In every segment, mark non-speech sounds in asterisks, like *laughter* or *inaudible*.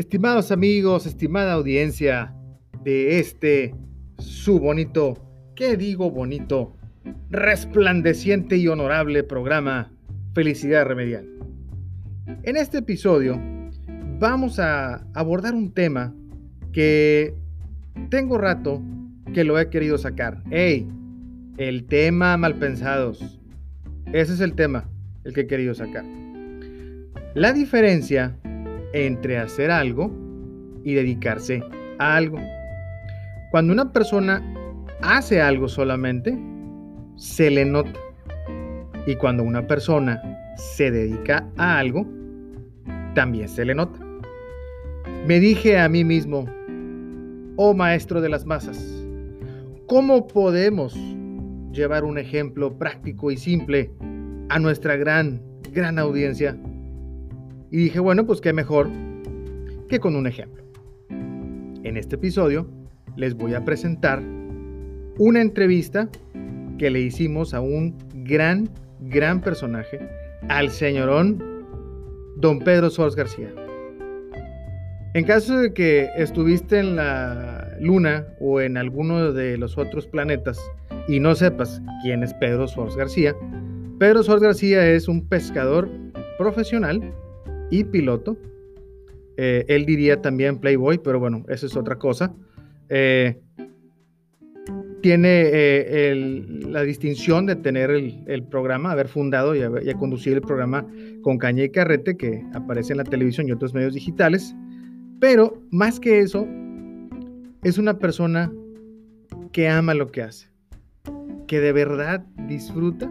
Estimados amigos, estimada audiencia de este su bonito, ¿qué digo bonito? Resplandeciente y honorable programa Felicidad Remedial. En este episodio vamos a abordar un tema que tengo rato que lo he querido sacar. ¡Ey! El tema malpensados. Ese es el tema, el que he querido sacar. La diferencia entre hacer algo y dedicarse a algo. Cuando una persona hace algo solamente, se le nota. Y cuando una persona se dedica a algo, también se le nota. Me dije a mí mismo, oh maestro de las masas, ¿cómo podemos llevar un ejemplo práctico y simple a nuestra gran, gran audiencia? Y dije, bueno, pues qué mejor que con un ejemplo. En este episodio les voy a presentar una entrevista que le hicimos a un gran, gran personaje, al señorón don Pedro Soares García. En caso de que estuviste en la Luna o en alguno de los otros planetas y no sepas quién es Pedro Soares García, Pedro Soares García es un pescador profesional y piloto. Eh, él diría también Playboy, pero bueno, eso es otra cosa. Eh, tiene eh, la distinción de tener el, programa, haber fundado y, haber, conducido el programa con Caña y Carrete, que aparece en la televisión y otros medios digitales. Pero más que eso, es una persona que ama lo que hace, que de verdad disfruta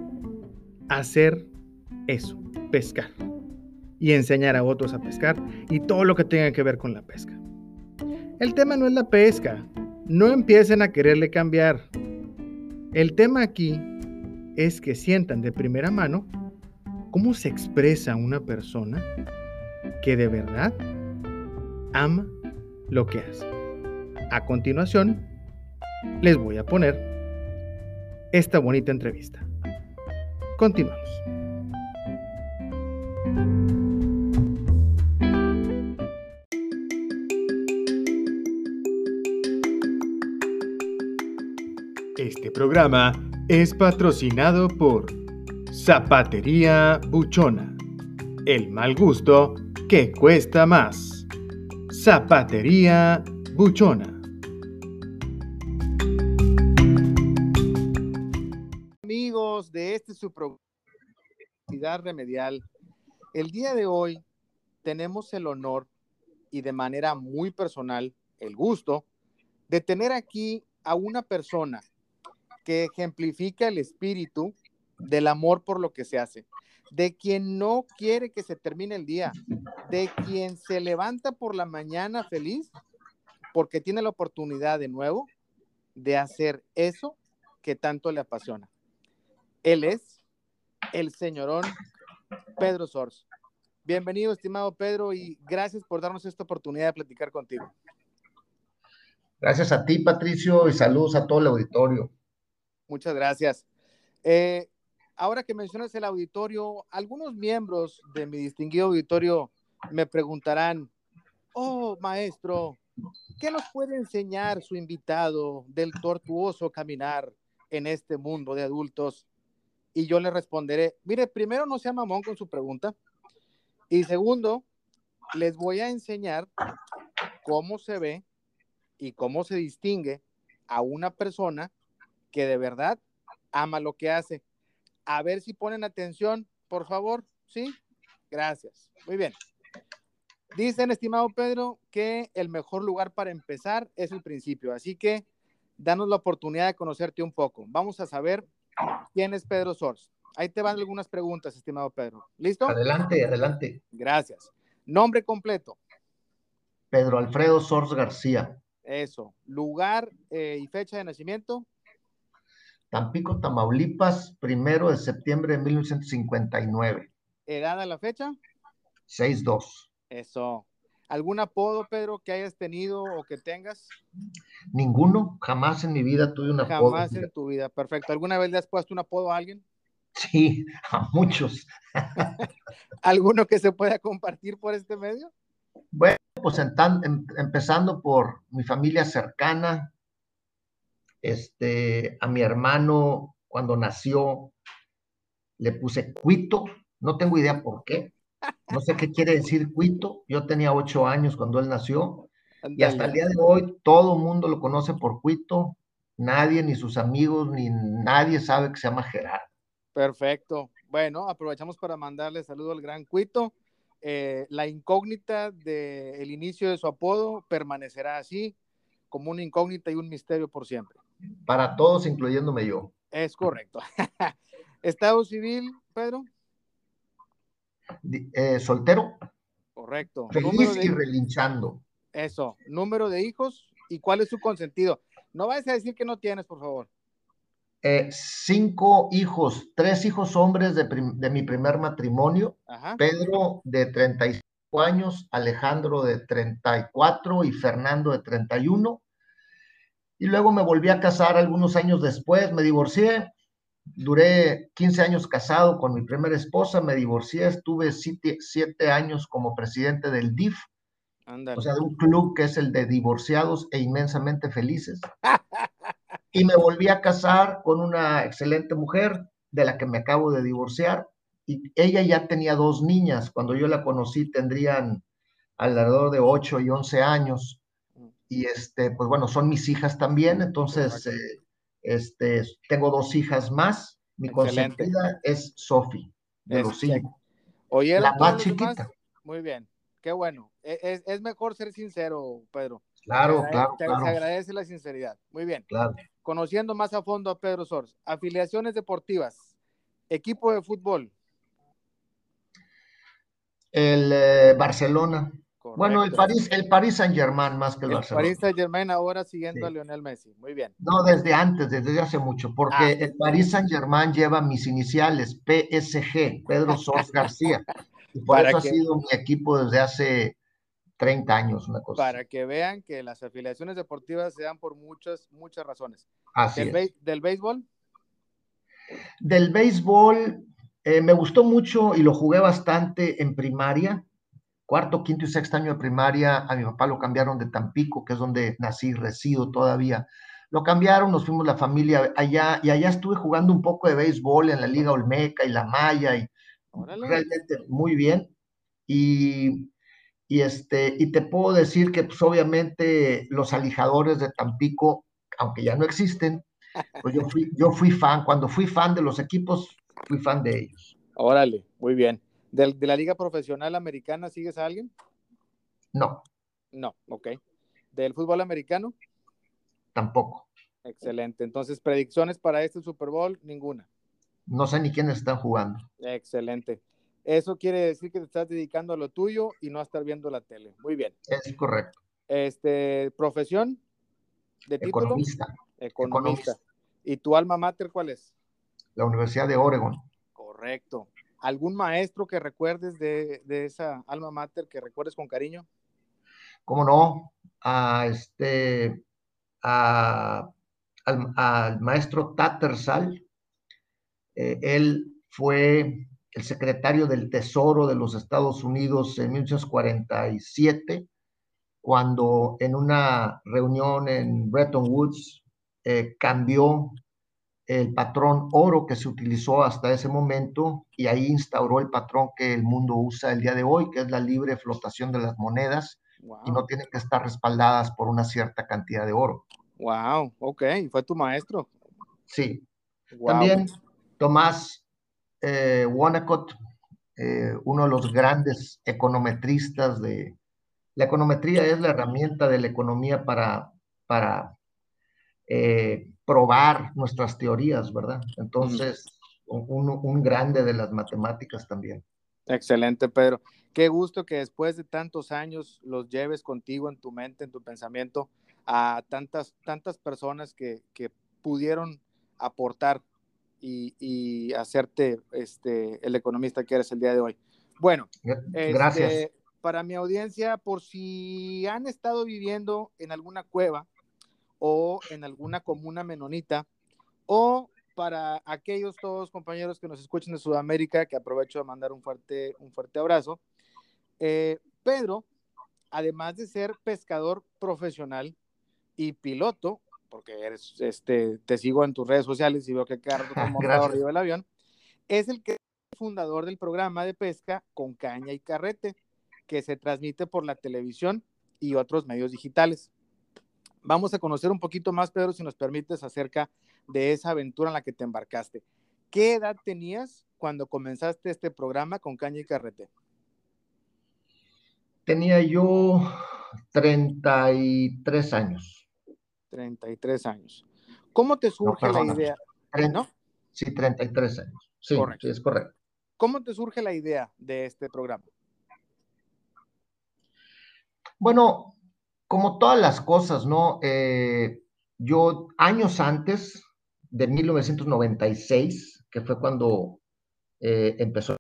hacer eso, pescar y enseñar a otros a pescar y todo lo que tenga que ver con la pesca. El tema no es la pesca, no empiecen a quererle cambiar. El tema aquí es que sientan de primera mano cómo se expresa una persona que de verdad ama lo que hace. A continuación, les voy a poner esta bonita entrevista. Continuamos. Este programa es patrocinado por Zapatería Buchona. El mal gusto que cuesta más. Zapatería Buchona. Amigos de este su programa remedial, el día de hoy tenemos el honor y de manera muy personal el gusto de tener aquí a una persona que ejemplifica el espíritu del amor por lo que se hace, de quien no quiere que se termine el día, de quien se levanta por la mañana feliz porque tiene la oportunidad de nuevo de hacer eso que tanto le apasiona. Él es el señorón Pedro Sors. Bienvenido, estimado Pedro, y gracias por darnos esta oportunidad de platicar contigo. Gracias a ti, Patricio, y saludos a todo el auditorio. Muchas gracias. Eh, ahora que mencionas el auditorio, algunos miembros de mi distinguido auditorio me preguntarán, oh, maestro, ¿qué nos puede enseñar su invitado del tortuoso caminar en este mundo de adultos? Y yo le responderé, mire, primero no sea mamón con su pregunta. Y segundo, les voy a enseñar cómo se ve y cómo se distingue a una persona que de verdad ama lo que hace. A ver si ponen atención, por favor. ¿Sí? Gracias. Muy bien. Dicen, estimado Pedro, que el mejor lugar para empezar es el principio. Así que danos la oportunidad de conocerte un poco. Vamos a saber quién es Pedro Sors. Ahí te van algunas preguntas, estimado Pedro. ¿Listo? Adelante, adelante. Gracias. Nombre completo. Pedro Alfredo Sors García. Eso. Lugar eh, y fecha de nacimiento. Tampico, Tamaulipas, primero de septiembre de 1959. ¿Edad a la fecha? 6'2". Eso. ¿Algún apodo, Pedro, que hayas tenido o que tengas? Ninguno, jamás en mi vida tuve un apodo. Jamás en tu vida, perfecto. ¿Alguna vez le has puesto un apodo a alguien? Sí, a muchos. *laughs* ¿Alguno que se pueda compartir por este medio? Bueno, pues em, empezando por mi familia cercana, este, a mi hermano cuando nació le puse Cuito, no tengo idea por qué, no sé qué quiere decir Cuito, yo tenía ocho años cuando él nació y hasta el día de hoy todo el mundo lo conoce por Cuito, nadie, ni sus amigos, ni nadie sabe que se llama Gerardo. Perfecto. Bueno, aprovechamos para mandarle saludo al gran Cuito. Eh, la incógnita del inicio de su apodo permanecerá así, como una incógnita y un misterio por siempre. Para todos, incluyéndome yo. Es correcto. *laughs* Estado civil, Pedro. Eh, soltero. Correcto. Feliz y relinchando. Eso. Número de hijos y cuál es su consentido. No vayas a decir que no tienes, por favor. Eh, cinco hijos, tres hijos hombres de, mi primer matrimonio. Pedro de 35 años, Alejandro de 34 y Fernando de 31. Y luego me volví a casar algunos años después, me divorcié, duré 15 años casado con mi primera esposa, me divorcié, estuve siete, años como presidente del DIF, o sea, de un club que es el de divorciados e inmensamente felices. *laughs* y me volví a casar con una excelente mujer de la que me acabo de divorciar. Y ella ya tenía dos niñas. Cuando yo la conocí tendrían alrededor de 8 y 11 años. Y este, pues bueno, son mis hijas también. Entonces, eh, este, tengo dos hijas más. Mi consentida es Sophie, de los Oye, la más chiquita. Muy bien, qué bueno. E, es, mejor ser sincero, Pedro. Claro, claro, te, agradece la sinceridad. Muy bien. Claro. Conociendo más a fondo a Pedro Sors. Afiliaciones deportivas. Equipo de fútbol. El eh, Barcelona. Bueno, el París, el París Saint Germain más que el, Barcelona. París Saint Germain ahora siguiendo a Lionel Messi. Muy bien. No, desde antes, desde hace mucho, porque ah, el París Saint Germain lleva mis iniciales, PSG, Pedro Sors García. *laughs* Y por eso ha sido mi equipo desde hace 30 años, una cosa. Para que vean que las afiliaciones deportivas se dan por muchas, muchas razones. Así ¿Del, ¿Del béisbol? Del béisbol, eh, me gustó mucho y lo jugué bastante en primaria cuarto, quinto y sexto año de primaria, a mi papá lo cambiaron de Tampico, que es donde nací, resido todavía. Lo cambiaron, nos fuimos la familia allá y allá estuve jugando un poco de béisbol en la Liga Olmeca y la Maya y realmente muy bien. Y, y, este, y te puedo decir que pues obviamente los alijadores de Tampico, aunque ya no existen, pues yo fui, yo fui fan, cuando fui fan de los equipos, fui fan de ellos. Órale, muy bien. ¿De, la liga profesional americana sigues a alguien? No. No, ok. ¿Del fútbol americano? Tampoco. Excelente. Entonces, predicciones para este Super Bowl, ninguna. No sé ni quiénes están jugando. Excelente. Eso quiere decir que te estás dedicando a lo tuyo y no a estar viendo la tele. Muy bien. Es correcto. Este, profesión de título. Economista. Economista. ¿Y tu alma mater cuál es? La Universidad de Oregon. Correcto. ¿Algún maestro que recuerdes de, esa alma mater que recuerdes con cariño? ¿Cómo no? A este, al, maestro Tattersall. Eh, él fue el secretario del Tesoro de los Estados Unidos en 1947, cuando en una reunión en Bretton Woods eh, cambió el patrón oro que se utilizó hasta ese momento y ahí instauró el patrón que el mundo usa el día de hoy, que es la libre flotación de las monedas y no tienen que estar respaldadas por una cierta cantidad de oro. Wow, ok, fue tu maestro. Sí. También Tomás eh, Wonacott, eh, uno de los grandes econometristas de... La econometría es la herramienta de la economía para, para eh, probar nuestras teorías, ¿verdad? Entonces, un, grande de las matemáticas también. Excelente, Pedro. Qué gusto que después de tantos años los lleves contigo en tu mente, en tu pensamiento, a tantas, tantas personas que, pudieron aportar y, hacerte este, el economista que eres el día de hoy. Bueno, gracias. Este, para mi audiencia, por si han estado viviendo en alguna cueva, o en alguna comuna menonita, o para aquellos todos compañeros que nos escuchan de Sudamérica, que aprovecho de mandar un fuerte, un fuerte abrazo. Eh, Pedro además de ser pescador profesional y piloto, porque eres, este, te sigo en tus redes sociales y veo que cada rato *laughs* montado arriba del avión, es el que fundador del programa de pesca con caña y carrete, que se transmite por la televisión y otros medios digitales. Vamos a conocer un poquito más, Pedro, si nos permites, acerca de esa aventura en la que te embarcaste. ¿Qué edad tenías cuando comenzaste este programa con caña y carrete? Tenía yo 33 años. 33 años. ¿Cómo te surge la idea? ¿No? Sí, 33 años. Sí, sí, es correcto. ¿Cómo te surge la idea de este programa? Bueno, como todas las cosas, ¿no? Eh, yo años antes de 1996, que fue cuando eh, empezó,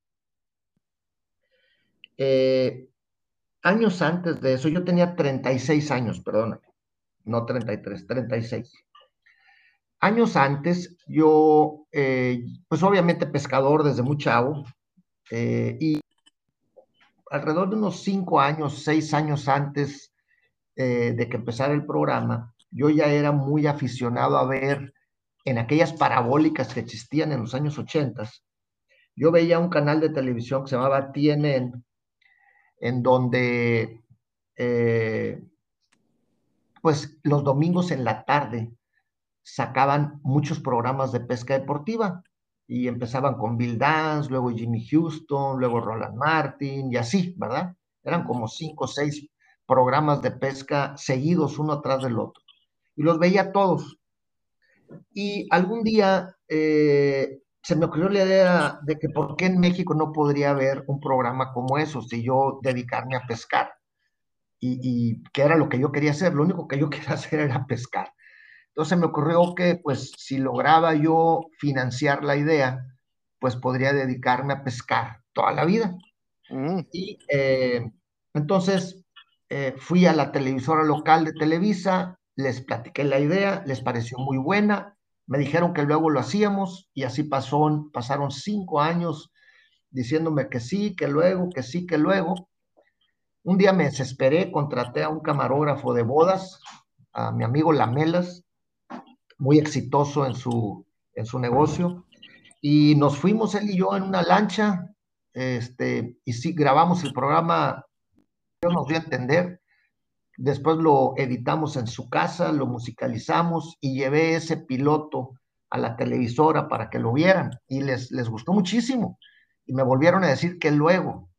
eh, años antes de eso, yo tenía 36 años, perdóname, no 33, 36. Años antes, yo, pues obviamente pescador desde muy chavo, y alrededor de unos 5 años, 6 años antes eh, de que empezara el programa, yo ya era muy aficionado a ver en aquellas parabólicas que existían en los años 80, yo veía un canal de televisión que se llamaba TNN, en donde, eh, pues los domingos en la tarde sacaban muchos programas de pesca deportiva y empezaban con Bill Dance, luego Jimmy Houston, luego Roland Martin y así, ¿verdad? Eran como cinco o seis programas de pesca seguidos uno atrás del otro. Y los veía todos. Y algún día eh, se me ocurrió la idea de que por qué en México no podría haber un programa como eso, si yo dedicarme a pescar. Y, y que era lo que yo quería hacer, lo único que yo *laughs* quería hacer era pescar. Entonces me ocurrió que pues si lograba yo financiar la idea, pues podría dedicarme a pescar toda la vida. Mm. Y eh, entonces eh, fui a la televisora local de Televisa, les platiqué la idea, les pareció muy buena, me dijeron que luego lo hacíamos y así pasó, pasaron cinco años diciéndome que sí, que luego, que sí, que luego. Un día me desesperé, contraté a un camarógrafo de bodas, a mi amigo Lamelas, muy exitoso en su, en su negocio, y nos fuimos él y yo en una lancha, este, y sí, grabamos el programa yo nos voy a entender. Después lo editamos en su casa, lo musicalizamos y llevé ese piloto a la televisora para que lo vieran y les, les gustó muchísimo. Y me volvieron a decir que luego,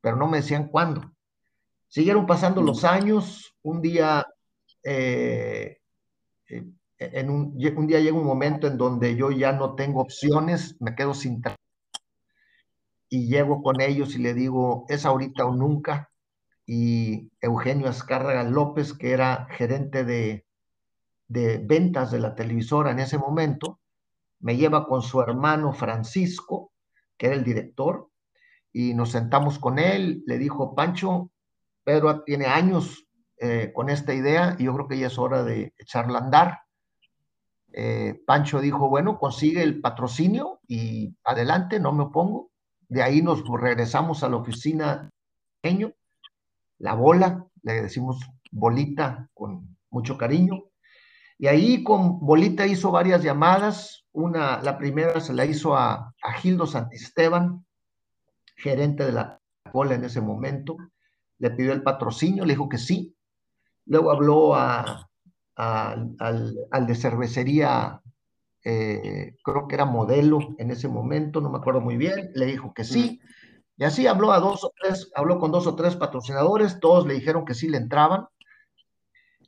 pero no me decían cuándo. Siguieron pasando los años, un día, eh, eh, en un, un, día llega un momento en donde yo ya no tengo opciones, me quedo sin trabajo y llego con ellos y le digo, es ahorita o nunca, y Eugenio Azcárraga López, que era gerente de, ventas de la televisora en ese momento, me lleva con su hermano Francisco, que era el director, y nos sentamos con él, le dijo, Pancho, Pedro tiene años eh, con esta idea y yo creo que ya es hora de echarla a andar. Eh, Pancho dijo, bueno, consigue el patrocinio y adelante, no me opongo. De ahí nos regresamos a la oficina de la bola, le decimos bolita con mucho cariño. Y ahí con bolita hizo varias llamadas. Una, la primera se la hizo a, a Gildo Santisteban, gerente de la bola en ese momento. Le pidió el patrocinio, le dijo que sí. Luego habló al, al, de cervecería, eh, creo que era modelo en ese momento, no me acuerdo muy bien. Le dijo que sí. Y así habló a dos o tres, habló con dos o tres patrocinadores, todos le dijeron que sí le entraban.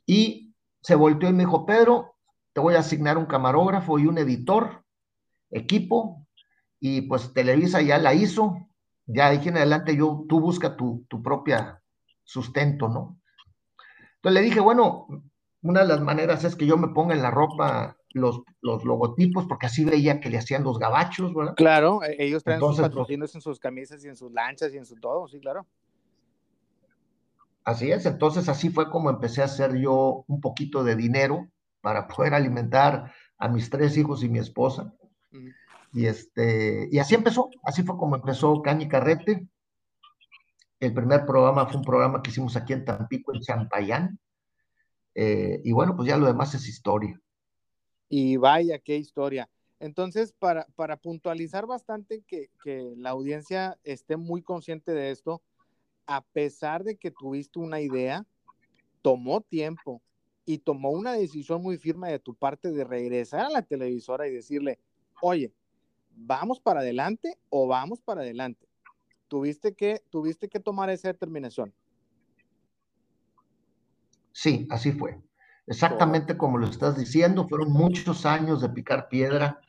Y se volteó y me dijo, Pedro, te voy a asignar un camarógrafo y un editor, equipo, y pues Televisa ya la hizo, ya de aquí en adelante yo, tú busca tu, tu propia sustento, ¿no? Entonces le dije, bueno, una de las maneras es que yo me ponga en la ropa los, los logotipos, porque así veía que le hacían los gabachos, ¿verdad? Claro, e, ellos traen sus pues, patrocinios en sus camisas y en sus lanchas y en su todo, sí, claro. Así es, entonces así fue como empecé a hacer yo un poquito de dinero para poder alimentar a mis tres hijos y mi esposa. Y, este, y así empezó, así fue como empezó Cañi Carrete. El primer programa fue un programa que hicimos aquí en Tampico, en Champayán. Eh, y bueno, pues ya lo demás es historia. Y vaya, qué historia. Entonces, para, para puntualizar bastante que, que la audiencia esté muy consciente de esto, a pesar de que tuviste una idea, tomó tiempo y tomó una decisión muy firme de tu parte de regresar a la televisora y decirle, oye, ¿vamos para adelante o vamos para adelante? Tuviste que, tuviste que tomar esa determinación. Sí, así fue. Exactamente como lo estás diciendo, fueron muchos años de picar piedra.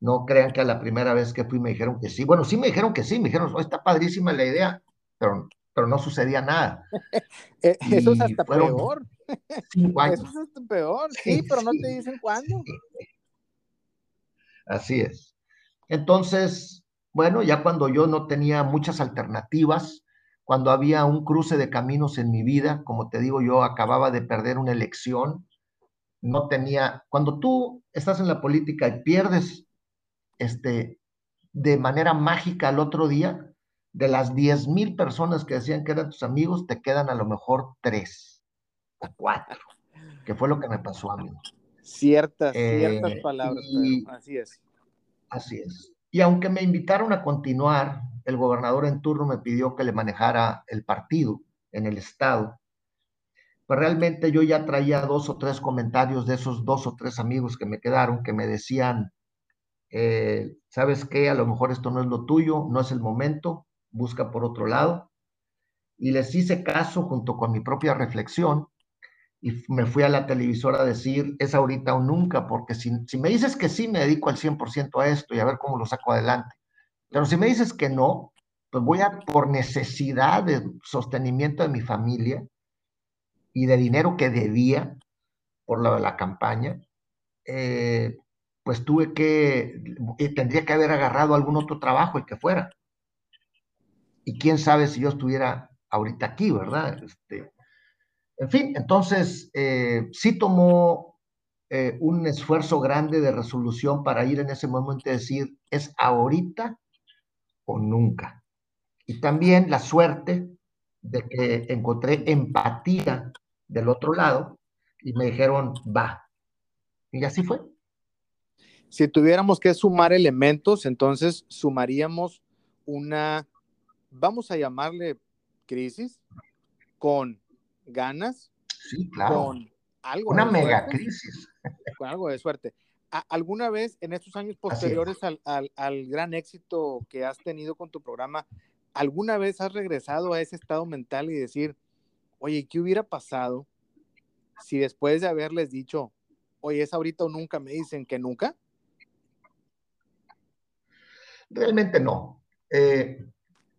No crean que a la primera vez que fui me dijeron que sí. Bueno, sí me dijeron que sí, me dijeron, oh, está padrísima la idea, pero, pero no sucedía nada. *laughs* Eh, eso es hasta peor. *laughs* Eso es hasta peor, sí, pero no te dicen cuándo. Así es. Entonces, bueno, ya cuando yo no tenía muchas alternativas, cuando había un cruce de caminos en mi vida, como te digo, yo acababa de perder una elección, no tenía, cuando tú estás en la política y pierdes este, de manera mágica al otro día, de las 10 mil personas que decían que eran tus amigos, te quedan a lo mejor tres o cuatro, que fue lo que me pasó a mí. Ciertas, ciertas eh, palabras, así es. Así es. Y aunque me invitaron a continuar, el gobernador en turno me pidió que le manejara el partido en el estado. Pues realmente yo ya traía dos o tres comentarios de esos dos o tres amigos que me quedaron que me decían, eh, ¿sabes qué? A lo mejor esto no es lo tuyo, no es el momento, busca por otro lado. Y les hice caso junto con mi propia reflexión y me fui a la televisora a decir, es ahorita o nunca, porque si, si me dices que sí, me dedico al 100% a esto y a ver cómo lo saco adelante. Pero si me dices que no, pues voy a, por necesidad de sostenimiento de mi familia y de dinero que debía por la campaña, eh, pues tuve que, tendría que haber agarrado algún otro trabajo y que fuera. Y quién sabe si yo estuviera ahorita aquí, ¿verdad? Este, en fin, entonces eh, sí tomó eh, un esfuerzo grande de resolución para ir en ese momento y decir, es ahorita o nunca. Y también la suerte de que encontré empatía del otro lado y me dijeron, va. Y así fue. Si tuviéramos que sumar elementos, entonces sumaríamos una, vamos a llamarle crisis, con ganas, sí, claro. con algo. Una mega crisis. Con algo de suerte. ¿Alguna vez en estos años posteriores al, gran éxito que has tenido con tu programa, alguna vez has regresado a ese estado mental y decir, oye, ¿qué hubiera pasado si después de haberles dicho, oye, es ahorita o nunca, me dicen que nunca? Realmente no. Eh,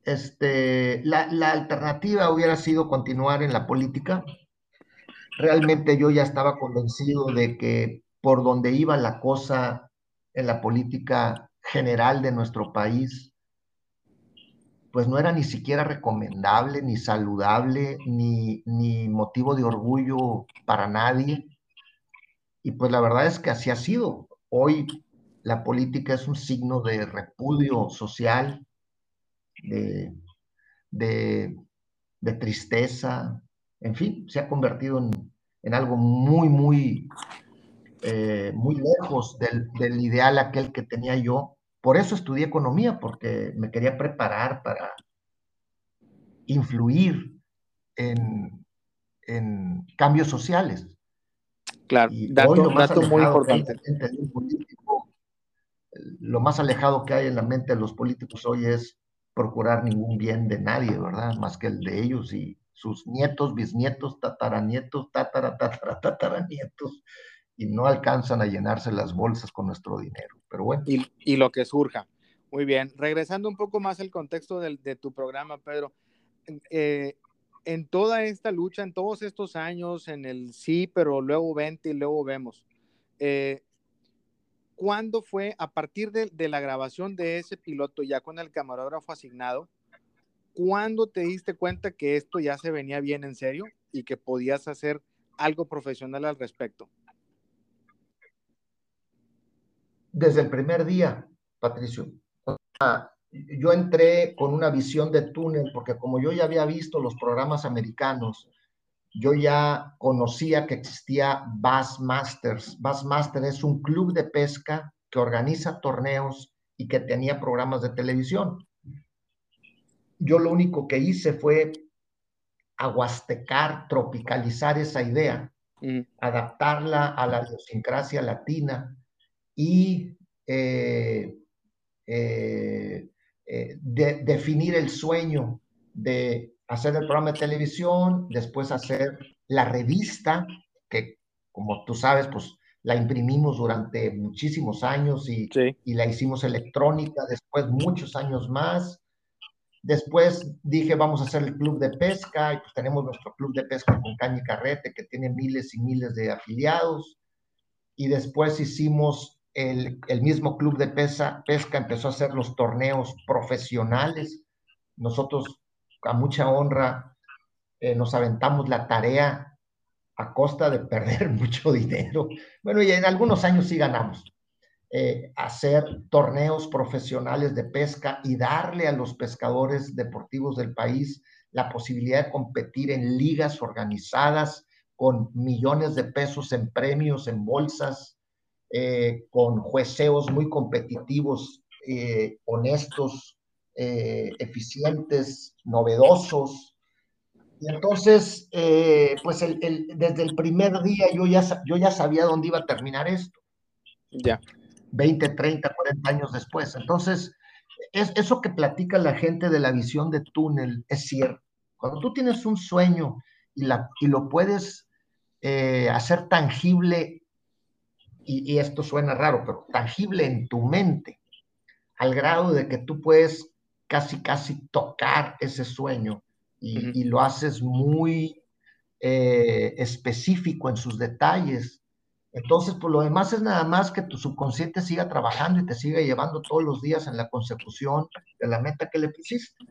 este, la, alternativa hubiera sido continuar en la política. Realmente yo ya estaba convencido de que por donde iba la cosa en la política general de nuestro país, pues no era ni siquiera recomendable, ni saludable, ni, motivo de orgullo para nadie. Y pues la verdad es que así ha sido. Hoy la política es un signo de repudio social, de, tristeza, en fin, se ha convertido en, algo muy, muy, eh, muy lejos del, ideal aquel que tenía yo. Por eso estudié economía, porque me quería preparar para influir en, cambios sociales. Claro, dato, dato muy importante. lo más alejado que hay en la mente de los políticos hoy es procurar ningún bien de nadie, ¿verdad? Más que el de ellos y sus nietos, bisnietos, tataranietos, tatara, tatara, tataranietos, y no alcanzan a llenarse las bolsas con nuestro dinero. Pero bueno. Y, lo que surja. Muy bien. Regresando un poco más al contexto de, tu programa, Pedro. Eh, en toda esta lucha, en todos estos años, en el sí, pero luego vente y luego vemos. Eh, ¿cuándo fue, a partir de, la grabación de ese piloto, ya con el camarógrafo asignado, cuándo te diste cuenta que esto ya se venía bien en serio y que podías hacer algo profesional al respecto? Desde el primer día, Patricio. yo entré con una visión de túnel, porque como yo ya había visto los programas americanos, yo ya conocía que existía Bass Masters. Bass Masters es un club de pesca que organiza torneos y que tenía programas de televisión. Yo lo único que hice fue aguastecar, tropicalizar esa idea, mm. adaptarla a la idiosincrasia latina y eh, eh, eh, definir el sueño de hacer el programa de televisión, después hacer la revista, que como tú sabes, pues la imprimimos durante muchísimos años y, y la hicimos electrónica, después muchos años más. Después dije, vamos a hacer el club de pesca, y pues tenemos nuestro club de pesca con caña y carrete, que tiene miles y miles de afiliados. Y después hicimos el, mismo club de pesca, pesca, empezó a hacer los torneos profesionales. Nosotros, a mucha honra, eh, nos aventamos la tarea a costa de perder *laughs* mucho dinero. Bueno, y en algunos años sí ganamos. Eh, hacer torneos profesionales de pesca y darle a los pescadores deportivos del país la posibilidad de competir en ligas organizadas con millones de pesos en premios, en bolsas, eh, con jueceos muy competitivos, eh, honestos, eficientes, novedosos. Y entonces, pues desde el primer día yo ya, yo ya sabía dónde iba a terminar esto. Ya. 20, 30, 40 años después. Entonces, es, eso que platica la gente de la visión de túnel es cierto. Cuando tú tienes un sueño y, la, y lo puedes eh, hacer tangible, y, esto suena raro, pero tangible en tu mente, al grado de que tú puedes casi, casi tocar ese sueño y, lo haces muy eh, específico en sus detalles, entonces, pues lo demás es nada más que tu subconsciente siga trabajando y te siga llevando todos los días en la consecución de la meta que le pusiste.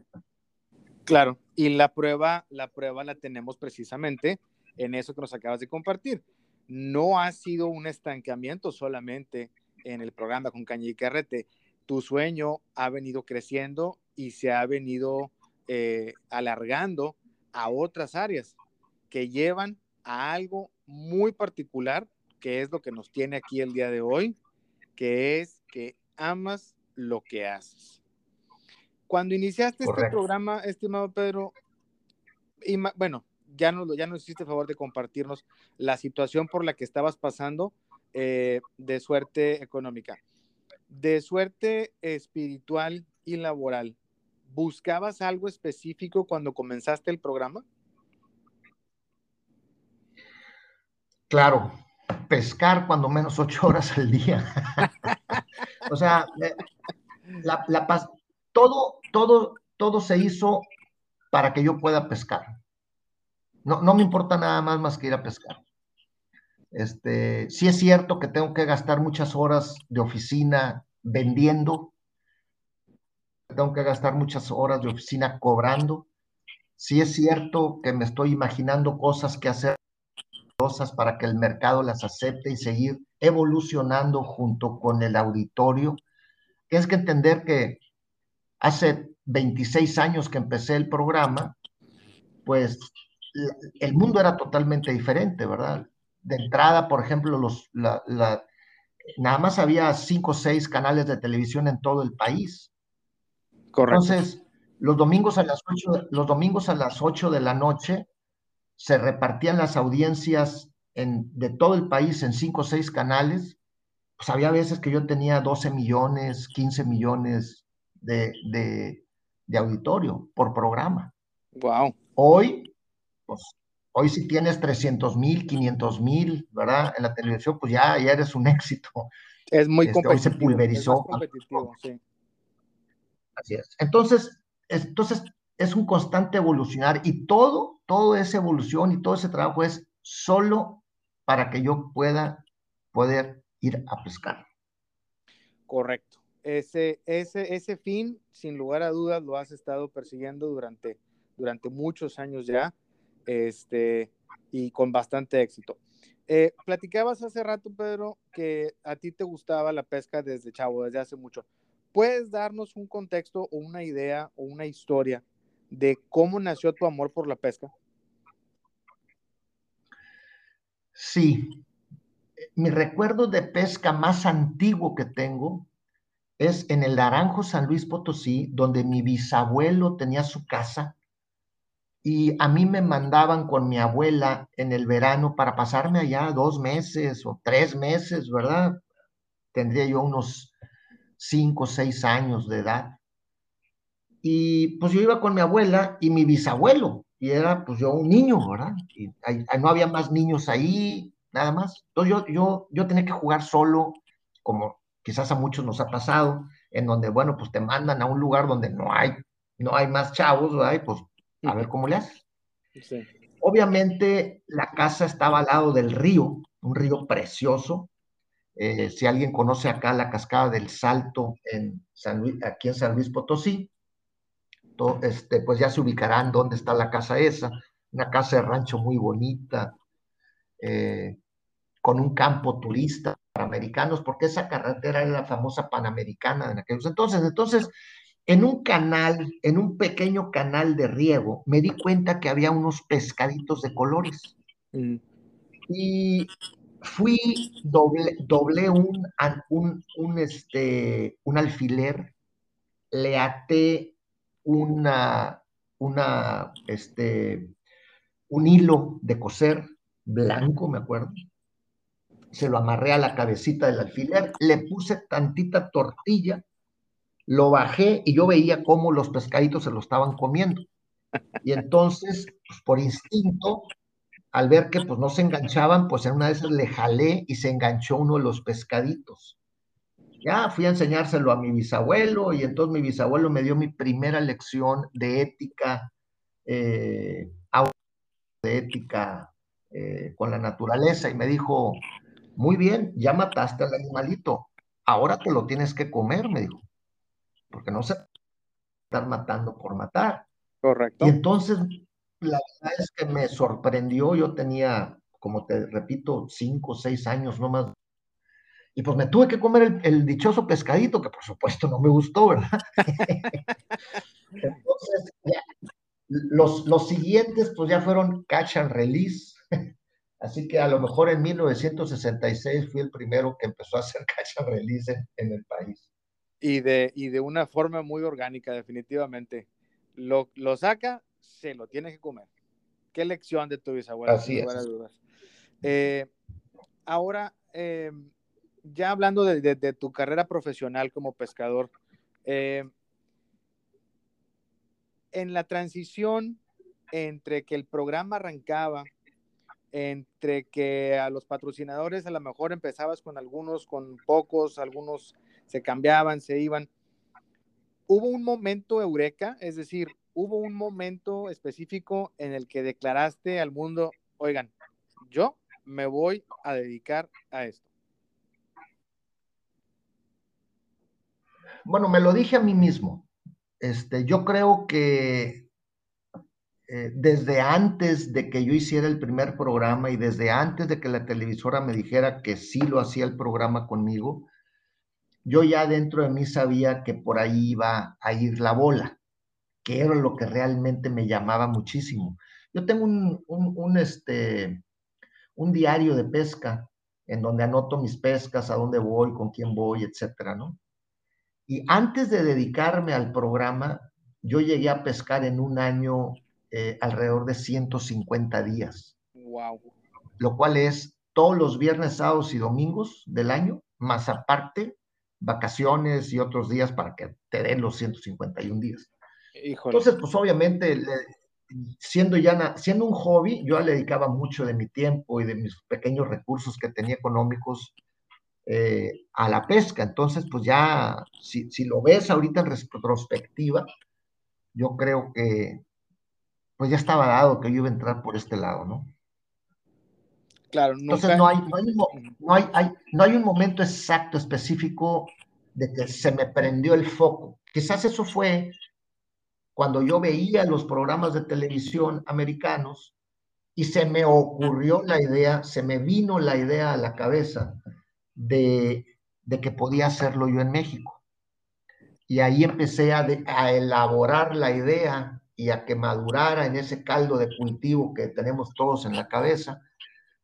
Claro, y la prueba, la prueba la tenemos precisamente en eso que nos acabas de compartir. No ha sido un estancamiento solamente en el programa con Caña y Carrete. Tu sueño ha venido creciendo y se ha venido eh, alargando a otras áreas que llevan a algo muy particular que es lo que nos tiene aquí el día de hoy, que es que amas lo que haces. Cuando iniciaste este programa, estimado Pedro, y bueno, ya no ya nos hiciste favor de compartirnos la situación por la que estabas pasando eh, de suerte económica, de suerte espiritual y laboral. ¿Buscabas algo específico cuando comenzaste el programa? Claro, pescar cuando menos ocho *laughs* horas al día. o sea, la, todo, todo, todo se hizo para que yo pueda pescar. No, no me importa nada más más que ir a pescar. Este, sí es cierto que tengo que gastar muchas horas de oficina vendiendo, tengo que gastar muchas horas de oficina cobrando. Sí es cierto que me estoy imaginando cosas que hacer para que el mercado las acepte y seguir evolucionando junto con el auditorio. Tienes que entender que hace 26 años que empecé el programa, pues el mundo era totalmente diferente, ¿verdad? De entrada, por ejemplo, los, nada más había cinco o seis canales de televisión en todo el país. Correcto. Entonces, los domingos a las 8, los domingos a las 8 de la noche se repartían las audiencias de todo el país en cinco o seis canales, pues había veces que yo tenía 12 millones, 15 millones de, auditorio por programa. Wow. Hoy, pues, hoy si tienes 300 mil, 500 mil, ¿verdad? En la televisión, pues ya, ya eres un *laughs* éxito. Es muy competitivo. Hoy se pulverizó. Así es. Entonces, entonces, es un constante evolucionar y todo, toda esa evolución y todo ese trabajo es solo para que yo pueda poder ir a pescar. Correcto. Ese, ese, ese fin, sin lugar a dudas, lo has estado persiguiendo durante, durante muchos años ya, este, y con bastante éxito. Eh, platicabas hace rato, Pedro, que a ti te gustaba la pesca desde chavo, desde hace mucho. ¿puedes darnos un contexto o una idea o una historia de cómo nació tu amor por la pesca? Sí. Mi recuerdo de pesca más antiguo que tengo es en el Naranjo San Luis Potosí, donde mi bisabuelo tenía su casa y a mí me mandaban con mi abuela en el verano para pasarme allá dos meses o tres meses, ¿verdad? Tendría yo unos cinco o seis años de edad. Y pues yo iba con mi abuela y mi bisabuelo, y era pues yo un niño, ¿verdad? Y no había más niños ahí, nada más. Entonces yo, yo, yo tenía que jugar solo, como quizás a muchos nos ha pasado, en donde, bueno, pues te mandan a un lugar donde no hay, no hay más chavos, ¿verdad? Y pues a ver cómo le haces. Obviamente la casa estaba al lado del río, un río precioso. Eh, si alguien conoce acá la cascada del Salto en San Luis, aquí en San Luis Potosí, este, pues ya se ubicarán dónde está la casa esa, una casa de rancho muy bonita, eh, con un campo turista para americanos, porque esa carretera era la famosa panamericana en aquellos entonces. Entonces, en un canal, en un pequeño canal de riego, me di cuenta que había unos pescaditos de colores. Mm. Y fui, doble, doblé un, un, un, este, un alfiler, le até una, una, este, un hilo de coser blanco, me acuerdo. Se lo amarré a la cabecita del alfiler, le puse tantita tortilla lo bajé y yo veía cómo los pescaditos se lo estaban comiendo. Y entonces, pues, por instinto, al ver que pues no se enganchaban, pues en una de esas le jalé y se enganchó uno de los pescaditos. Ya fui a enseñárselo a mi bisabuelo y entonces mi bisabuelo me dio mi primera lección de ética, eh, de ética eh, con la naturaleza y me dijo, muy bien, ya mataste al animalito, ahora te lo tienes que comer, me dijo porque no se estar matando por matar. Correcto. Y entonces, la verdad es que me sorprendió, yo tenía, como te repito, cinco o seis años nomás, y pues me tuve que comer el, dichoso pescadito, que por supuesto no me gustó, ¿verdad? *laughs* entonces, los, los siguientes pues ya fueron catch and release. Así que a lo mejor en 1966 fui el primero que empezó a hacer *laughs* catch and release en el país y de, y de una forma muy orgánica, definitivamente. Lo, lo saca, se lo tiene que comer. Qué lección de tu bisabuela, Así es. dudas. Eh, ahora, eh, ya hablando de, de, tu carrera profesional como pescador, eh, en la transición entre que el programa arrancaba, entre que a los patrocinadores a lo mejor empezabas con algunos, con pocos, algunos se cambiaban, se iban. Hubo un momento eureka, es decir, hubo un momento específico en el que declaraste al mundo, oigan, yo me voy a dedicar a esto. Bueno, me lo dije a mí mismo. Este, yo creo que eh, desde antes de que yo hiciera el primer programa y desde antes de que la televisora me dijera que sí lo hacía el programa conmigo, yo ya dentro de mí sabía que por ahí iba a ir la bola, que era lo que realmente me llamaba muchísimo. Yo tengo un, este, un diario de pesca en donde anoto mis pescas, a dónde voy, con quién voy, etcétera, ¿no? Y antes de dedicarme al programa, yo llegué a pescar en un año eh, alrededor de 150 días. Wow. Lo cual es todos los viernes, sábados y domingos del año, más aparte vacaciones y otros días para que te den los 151 días. Entonces, pues obviamente, siendo ya siendo un hobby, yo le dedicaba mucho de mi tiempo y de mis pequeños recursos que tenía económicos eh, a la pesca. Entonces, pues ya, si, si, lo ves ahorita en retrospectiva, yo creo que pues ya estaba dado que yo iba a entrar por este lado, ¿no? Claro, Entonces no hay, no hay, no hay un momento exacto, específico de que se me prendió el foco. Quizás eso fue cuando yo veía los programas de televisión americanos y se me ocurrió la idea, se me vino la idea a la cabeza de, de que podía hacerlo yo en México. y ahí empecé a, a, elaborar la idea y a que madurara en ese caldo de cultivo que tenemos todos en la cabeza,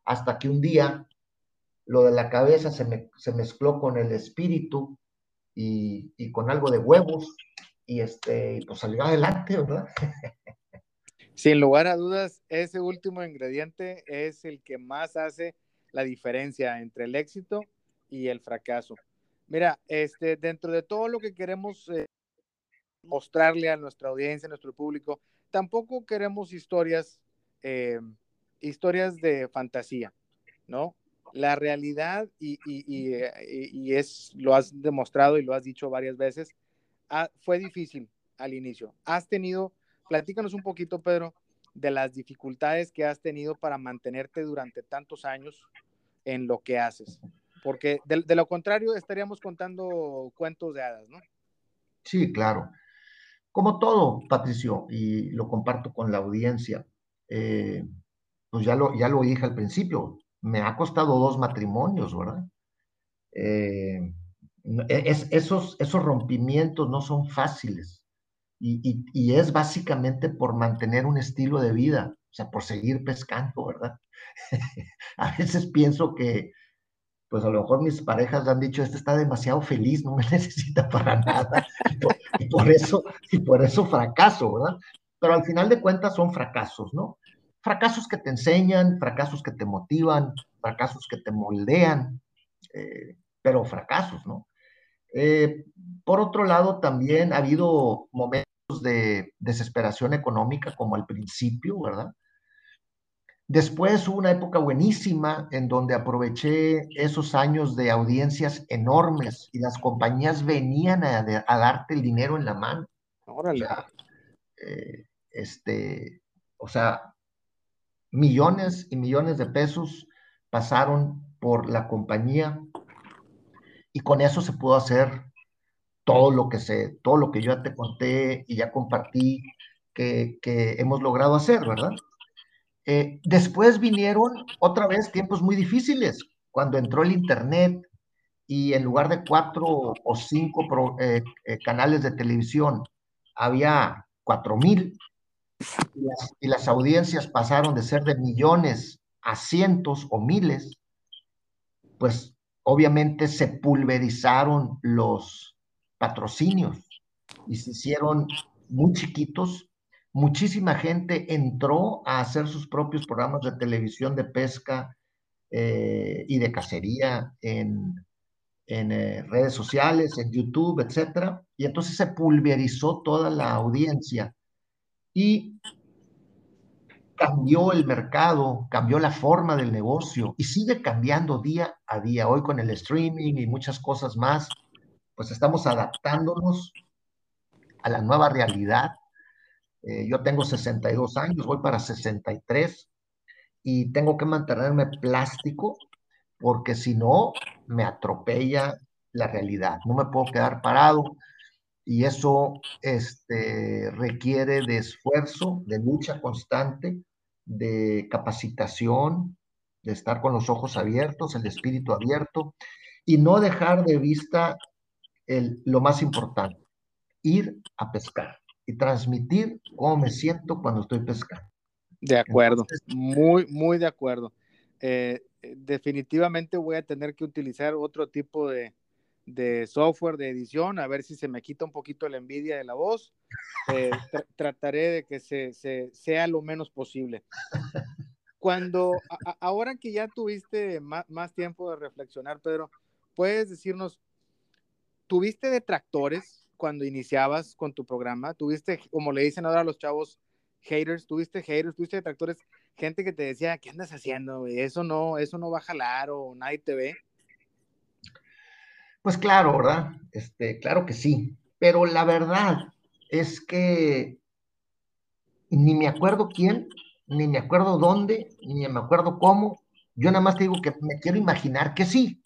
hasta que un día lo de la cabeza se, me, se mezcló con el espíritu y, y, con algo de huevos y este, pues salió adelante, ¿verdad? *laughs* Sin lugar a dudas, ese último ingrediente es el que más hace la diferencia entre el éxito y el fracaso. Mira, este, dentro de todo lo que queremos eh, mostrarle a nuestra audiencia, a nuestro público, tampoco queremos historias, eh, historias de fantasía, ¿no? La realidad, y, y, y, es, lo has demostrado y lo has dicho varias veces, ah, fue difícil al inicio. Has tenido, platícanos un poquito, Pedro, de las dificultades que has tenido para mantenerte durante tantos años en lo que haces. Porque de, lo contrario estaríamos contando cuentos de hadas, ¿no? Sí, claro. Como todo, Patricio, y lo comparto con la audiencia, eh, pues ya lo, ya lo dije al principio, me ha costado dos matrimonios, ¿verdad? Eh, es, esos, esos rompimientos no son fáciles y, y, es básicamente por mantener un estilo de vida, o sea, por seguir pescando, ¿verdad? *laughs* a veces pienso que, pues a lo mejor mis parejas han dicho, este está demasiado feliz, no me *laughs* necesita para nada, y por, eso, y por eso fracaso, ¿verdad? Pero al final de cuentas son fracasos, ¿no? Fracasos que te enseñan, fracasos que te motivan, fracasos que te moldean, eh, pero fracasos, ¿no? Eh, por otro lado, también ha habido momentos de desesperación económica, como al principio, ¿verdad? Después hubo una época buenísima en donde aproveché esos años de audiencias enormes y las compañías venían a, darte el dinero en la mano. Órale. O sea, eh, este, o sea, millones y millones de pesos pasaron por la compañía y con eso se pudo hacer todo lo que sé, todo lo que yo ya te conté y ya compartí que, que hemos logrado hacer, ¿verdad? Eh, después vinieron otra vez tiempos muy difíciles, cuando entró el Internet y en lugar de cuatro o cinco eh, eh, canales de televisión, había cuatro mil y las, audiencias pasaron de ser de millones a cientos o miles, pues obviamente se pulverizaron los patrocinios y se hicieron muy chiquitos. Muchísima gente entró a hacer sus propios programas de televisión de pesca eh, y de cacería en, eh, redes sociales, en YouTube, etcétera, y entonces se pulverizó toda la audiencia y cambió el mercado, cambió la forma del negocio y sigue cambiando día a día. Hoy con el streaming y muchas cosas más, pues estamos adaptándonos a la nueva realidad eh, yo tengo 62 años, voy para 63 y tengo que mantenerme plástico porque si no me atropella la realidad. No me puedo quedar parado y eso este, requiere de esfuerzo, de lucha constante, de capacitación, de estar con los ojos abiertos, el espíritu abierto y no dejar de vista el, lo más importante, ir a pescar y transmitir cómo me siento cuando estoy pescando. De acuerdo, muy, muy de acuerdo. Eh, definitivamente voy a tener que utilizar otro tipo de, de, software de edición, a ver si se me quita un poquito la envidia de la voz. Eh, *laughs* trataré de que se, se, sea lo menos posible. Cuando, ahora que ya tuviste más, más tiempo de reflexionar, Pedro, ¿puedes decirnos, ¿tuviste detractores cuando iniciabas con tu programa? ¿Tuviste, como le dicen ahora a los chavos, haters? ¿Tuviste haters? ¿Tuviste detractores? Gente que te decía, ¿qué andas haciendo? Eso no, eso no va a jalar o nadie te ve. Pues claro, ¿verdad? Este, claro que sí. Pero la verdad es que ni me acuerdo quién, ni me acuerdo dónde, ni me acuerdo cómo. Yo nada más te digo que me quiero imaginar que sí.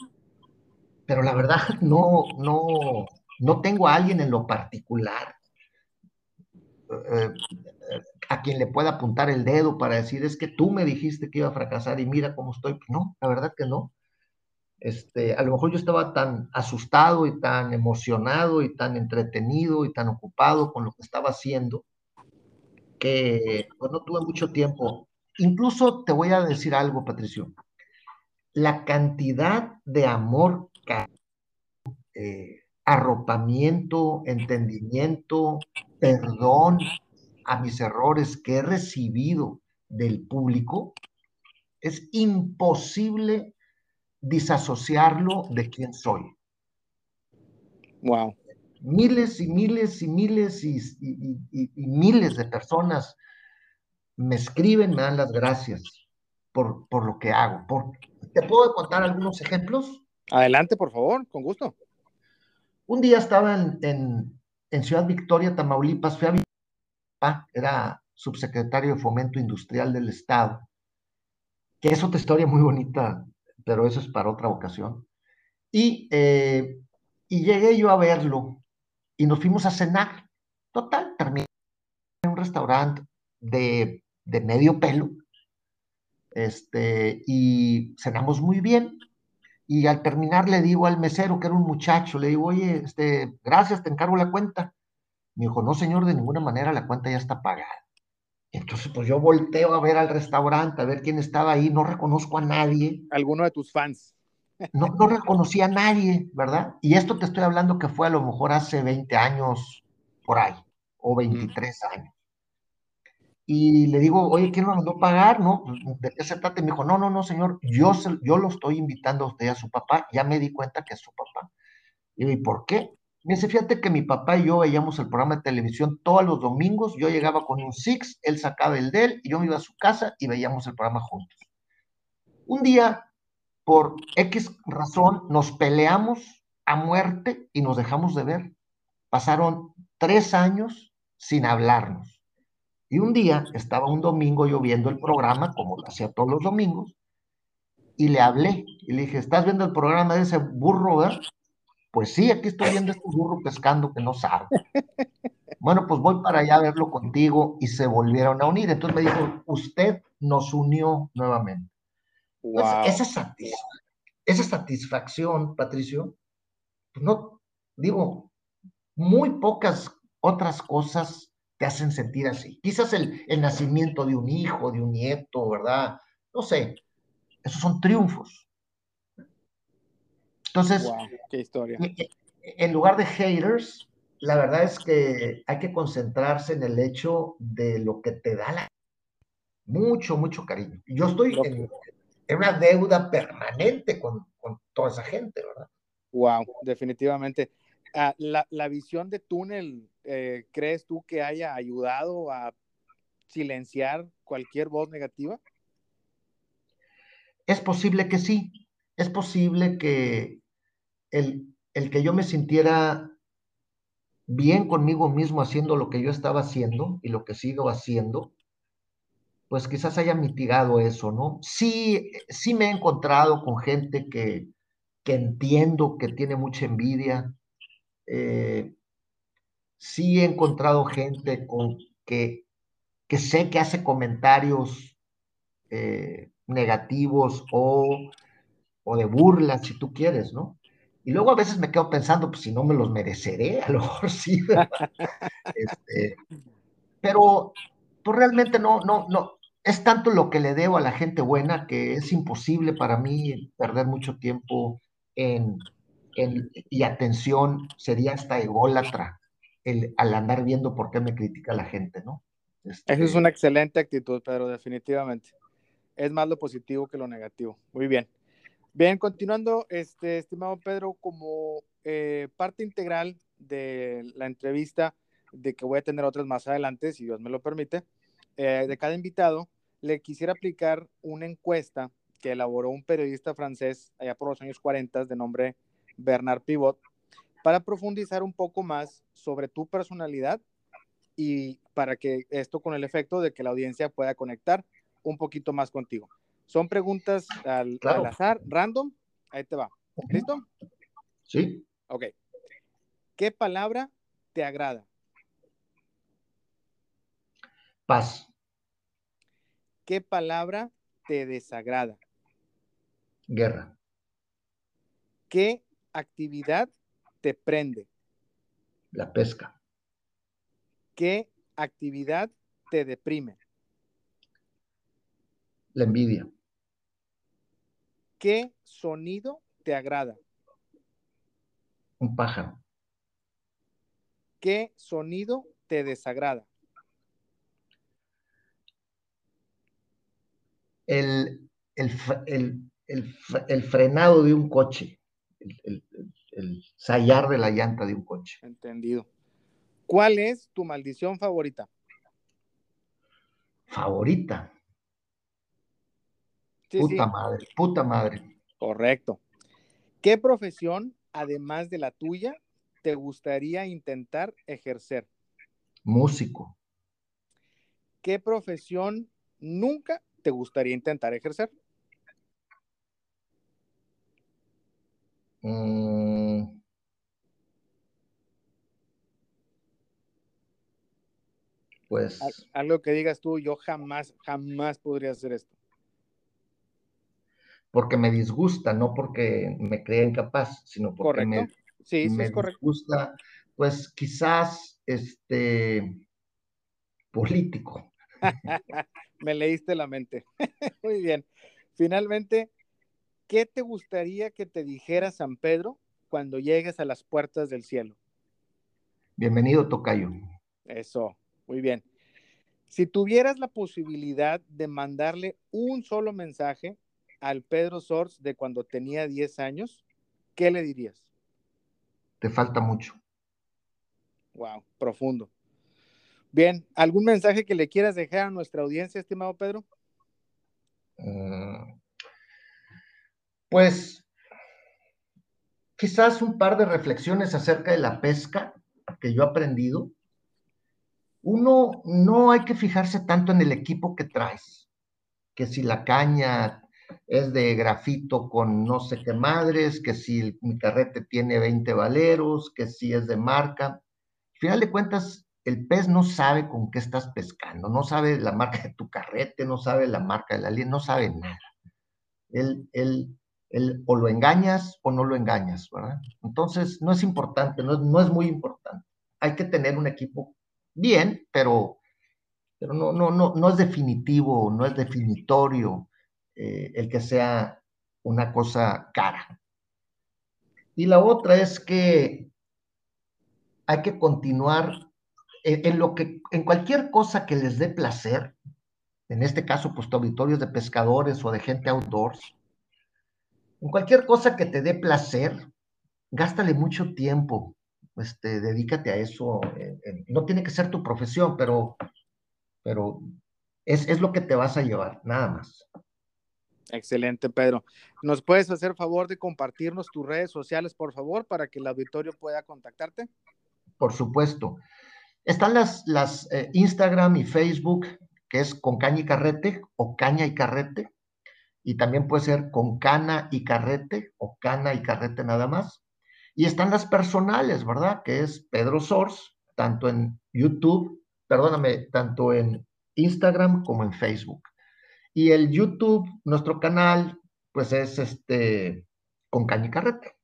Pero la verdad *laughs* no, no, no tengo a alguien en lo particular eh, a quien le pueda apuntar el dedo para decir, es que tú me dijiste que iba a fracasar y mira cómo estoy. No, la verdad que no. Este, a lo mejor yo estaba tan asustado y tan emocionado y tan entretenido y tan ocupado con lo que estaba haciendo que pues, no tuve mucho tiempo. Incluso te voy a decir algo, Patricio. La cantidad de amor, eh, arropamiento, entendimiento, perdón a mis errores que he recibido del público, es imposible disasociarlo de quién soy. Wow. Miles y miles y miles y, miles de personas me escriben, me dan las gracias por, por lo que hago. Por, ¿Te puedo contar algunos ejemplos? Adelante, por favor, con gusto. Un día estaba en, en, Ciudad Victoria, Tamaulipas, fui a era subsecretario de Fomento Industrial del Estado, que es otra historia muy bonita, pero eso es para otra ocasión. Y, eh, y llegué yo a verlo y nos fuimos a cenar. Total, terminé en un restaurante de, de medio pelo, este, y cenamos muy bien. Y al terminar le digo al mesero, que era un muchacho, le digo, oye, este, gracias, te encargo la cuenta. Me dijo, no, señor, de ninguna manera la cuenta ya está pagada. Entonces, pues yo volteo a ver al restaurante, a ver quién estaba ahí, no reconozco a nadie. Alguno de tus fans. No, no reconocí a nadie, ¿verdad? Y esto te estoy hablando que fue a lo mejor hace 20 años por ahí, o 23 años. Y le digo, oye, ¿quién lo mandó pagar? ¿No? ¿De qué se trata? Y me dijo, no, no, no, señor, yo, yo lo estoy invitando a usted a su papá, ya me di cuenta que es su papá. Y digo, ¿y por qué? Me dice, fíjate que mi papá y yo veíamos el programa de televisión todos los domingos, yo llegaba con un Six, él sacaba el de él, y yo me iba a su casa y veíamos el programa juntos. Un día, por X razón, nos peleamos a muerte y nos dejamos de ver. Pasaron tres años sin hablarnos. Y un día estaba un domingo yo viendo el programa, como lo hacía todos los domingos, y le hablé y le dije, ¿estás viendo el programa de ese burro? Pues sí, aquí estoy viendo este burro pescando que no sabe. Bueno, pues voy para allá a verlo contigo y se volvieron a unir. Entonces me dijo, usted nos unió nuevamente. esa, esa satisfacción, Patricio, pues no, digo, muy pocas otras cosas te hacen sentir así. Quizás el, el nacimiento de un hijo, de un nieto, ¿verdad? No sé, esos son triunfos. Entonces, qué historia. en lugar de haters, la verdad es que hay que concentrarse en el hecho de lo que te da la... Mucho, mucho cariño. Yo estoy en, una deuda permanente con, con, toda esa gente, ¿verdad? Wow, definitivamente. Ah, la, la, visión de túnel eh, ¿crees tú que haya ayudado a silenciar cualquier voz negativa? Es posible que sí. Es posible que el, el que yo me sintiera bien conmigo mismo haciendo lo que yo estaba haciendo y lo que sigo haciendo, pues quizás haya mitigado eso, ¿no? Sí, sí me he encontrado con gente que, que entiendo que tiene mucha envidia, eh, sí he encontrado gente con que, que sé que hace comentarios eh, negativos o, o de burla, si tú quieres, ¿no? Y luego a veces me quedo pensando, pues si no me los mereceré, a lo mejor sí, *laughs* este, pero pues realmente no, no, no, es tanto lo que le debo a la gente buena que es imposible para mí perder mucho tiempo en, en y atención, sería hasta ególatra el, al andar viendo por qué me critica la gente, ¿no? Este... Esa es una excelente actitud, Pedro, definitivamente. Es más lo positivo que lo negativo. Muy bien. Bien, continuando, este, estimado Pedro, como eh, parte integral de la entrevista, de que voy a tener otras más adelante, si Dios me lo permite, eh, de cada invitado, le quisiera aplicar una encuesta que elaboró un periodista francés allá por los años 40 de nombre Bernard Pivot, para profundizar un poco más sobre tu personalidad y para que esto con el efecto de que la audiencia pueda conectar un poquito más contigo. Son preguntas al, azar, random. Ahí te va. ¿Listo? Sí. Ok. ¿Qué palabra te agrada? Paz. ¿Qué palabra te desagrada? Guerra. ¿Qué actividad te prende? La pesca. ¿Qué actividad te deprime? La envidia. ¿Qué sonido te agrada? Un pájaro. ¿Qué sonido te desagrada? El, el, frenado de un coche, el, el, sayar de la llanta de un coche. Entendido. ¿Cuál es tu maldición favorita? Favorita. Puta madre, puta madre. Correcto. ¿Qué profesión, además de la tuya, te gustaría intentar ejercer? Músico. ¿Qué profesión nunca te gustaría intentar ejercer? Mm. Pues. Algo que digas tú, yo jamás, jamás podría hacer esto. Porque me disgusta, no porque me crea incapaz, sino porque me, sí, sí, es correcto. disgusta, pues quizás este político. *laughs* me leíste la mente. *laughs* Muy bien. Finalmente, ¿qué te gustaría que te dijera San Pedro cuando llegues a las puertas del cielo? Bienvenido, Tocayo. Eso, muy bien. Si tuvieras la posibilidad de mandarle un solo mensaje al Pedro Sors de cuando tenía 10 años, ¿qué le dirías? Te falta mucho. Wow, profundo. Bien, ¿algún mensaje que le quieras dejar a nuestra audiencia, estimado Pedro? Mm, pues quizás un par de reflexiones acerca de la pesca que yo he aprendido. Uno, no hay que fijarse tanto en el equipo que traes, que si la caña es de grafito con no sé qué madres, que si mi carrete tiene 20 valeros, que si es de marca. Al final de cuentas, el pez no sabe con qué estás pescando, no sabe la marca de tu carrete, no sabe la marca de la línea, no sabe nada. Él, él, él, o lo engañas o no lo engañas, ¿verdad? Entonces, no es importante, no, no es muy importante. Hay que tener un equipo bien, pero, pero no, no, no, no es definitivo, no es definitorio eh, el que sea una cosa cara. Y la otra es que hay que continuar en, lo que, en cualquier cosa que les dé placer, en este caso, pues auditorios de pescadores o de gente outdoors, en cualquier cosa que te dé placer, gástale mucho tiempo, este, dedícate a eso. no tiene que ser tu profesión, pero, pero es, es, lo que te vas a llevar, nada más. Excelente, Pedro. ¿Nos puedes hacer favor de compartirnos tus redes sociales, por favor, para que el auditorio pueda contactarte? Por supuesto. Están las, eh, Instagram y Facebook, que es con caña y carrete o caña y carrete y también puede ser con cana y carrete o cana y carrete nada más. Y están las personales, ¿verdad? Que es Pedro Sors, tanto en YouTube, perdóname, tanto en Instagram como en Facebook. Y el YouTube, nuestro canal, pues es este con caña y carrete.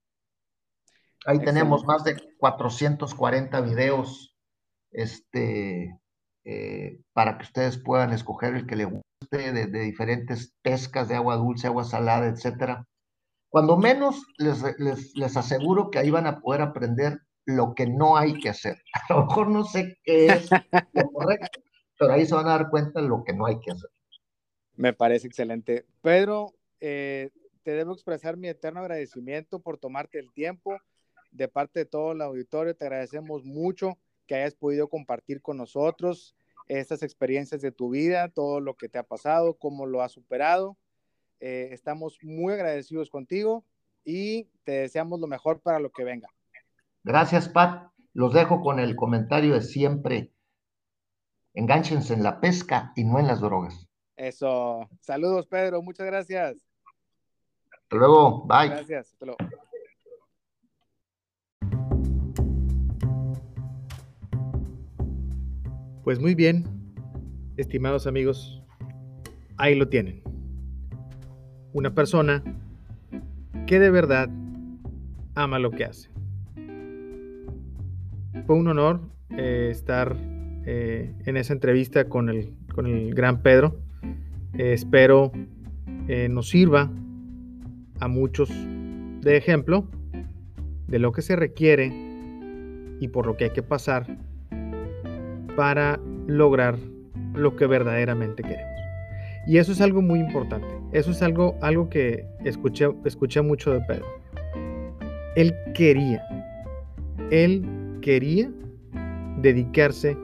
Ahí tenemos más de 440 videos este, eh, para que ustedes puedan escoger el que le guste de, diferentes pescas de agua dulce, agua salada, etcétera. Cuando menos les, les, aseguro que ahí van a poder aprender lo que no hay que hacer. *laughs* A lo mejor no sé qué es lo correcto, pero ahí se van a dar cuenta de lo que no hay que hacer. Me parece excelente. Pedro, eh, te debo expresar mi eterno agradecimiento por tomarte el tiempo. De parte de todo el auditorio, te agradecemos mucho que hayas podido compartir con nosotros estas experiencias de tu vida, todo lo que te ha pasado, cómo lo has superado. Eh, estamos muy agradecidos contigo y te deseamos lo mejor para lo que venga. Gracias, Pat. Los dejo con el comentario de siempre. Enganchense en la pesca y no en las drogas. Eso. Saludos, Pedro. Muchas gracias. Hasta luego. Bye. Gracias. Hasta luego. Pues muy bien, estimados amigos, ahí lo tienen. Una persona que de verdad ama lo que hace. Fue un honor eh, estar eh, en esa entrevista con el, con el gran Pedro. Eh, espero nos sirva a muchos de ejemplo de lo que se requiere y por lo que hay que pasar para lograr lo que verdaderamente queremos. Y eso es algo muy importante. Eso es algo, algo que escuché, escuché mucho de Pedro. Él quería, él quería dedicarse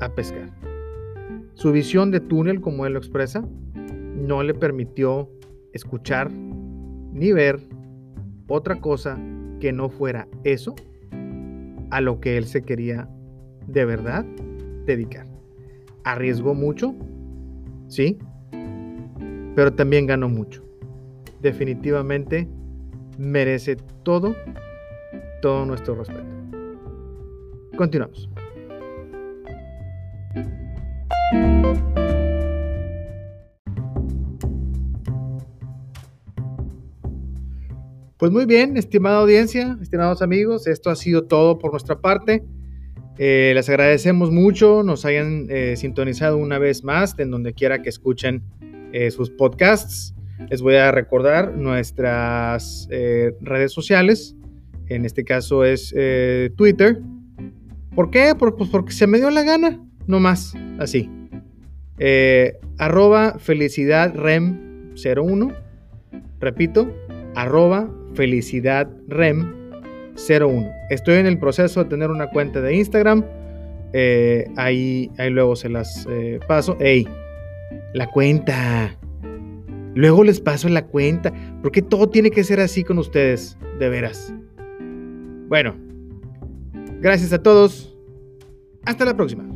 a pescar. Su visión de túnel, como él lo expresa, no le permitió escuchar ni ver otra cosa que no fuera eso a lo que él se quería de verdad dedicar. Arriesgó mucho, sí, pero también ganó mucho. Definitivamente merece todo, todo nuestro respeto. Continuamos. Pues muy bien, estimada audiencia, estimados amigos, esto ha sido todo por nuestra parte. Eh, les agradecemos mucho, nos hayan eh, sintonizado una vez más en donde quiera que escuchen eh, sus podcasts. Les voy a recordar nuestras redes sociales, en este caso es Twitter. ¿Por qué? pues porque se me dio la gana, no más, así. arroba felicidadrem01, repito, arroba Felicidad Rem 01. Estoy en el proceso de tener una cuenta de Instagram. Eh, ahí, ahí luego se las eh, paso. ¡Ey! La cuenta. Luego les paso la cuenta. Porque todo tiene que ser así con ustedes. De veras. Bueno. Gracias a todos. Hasta la próxima.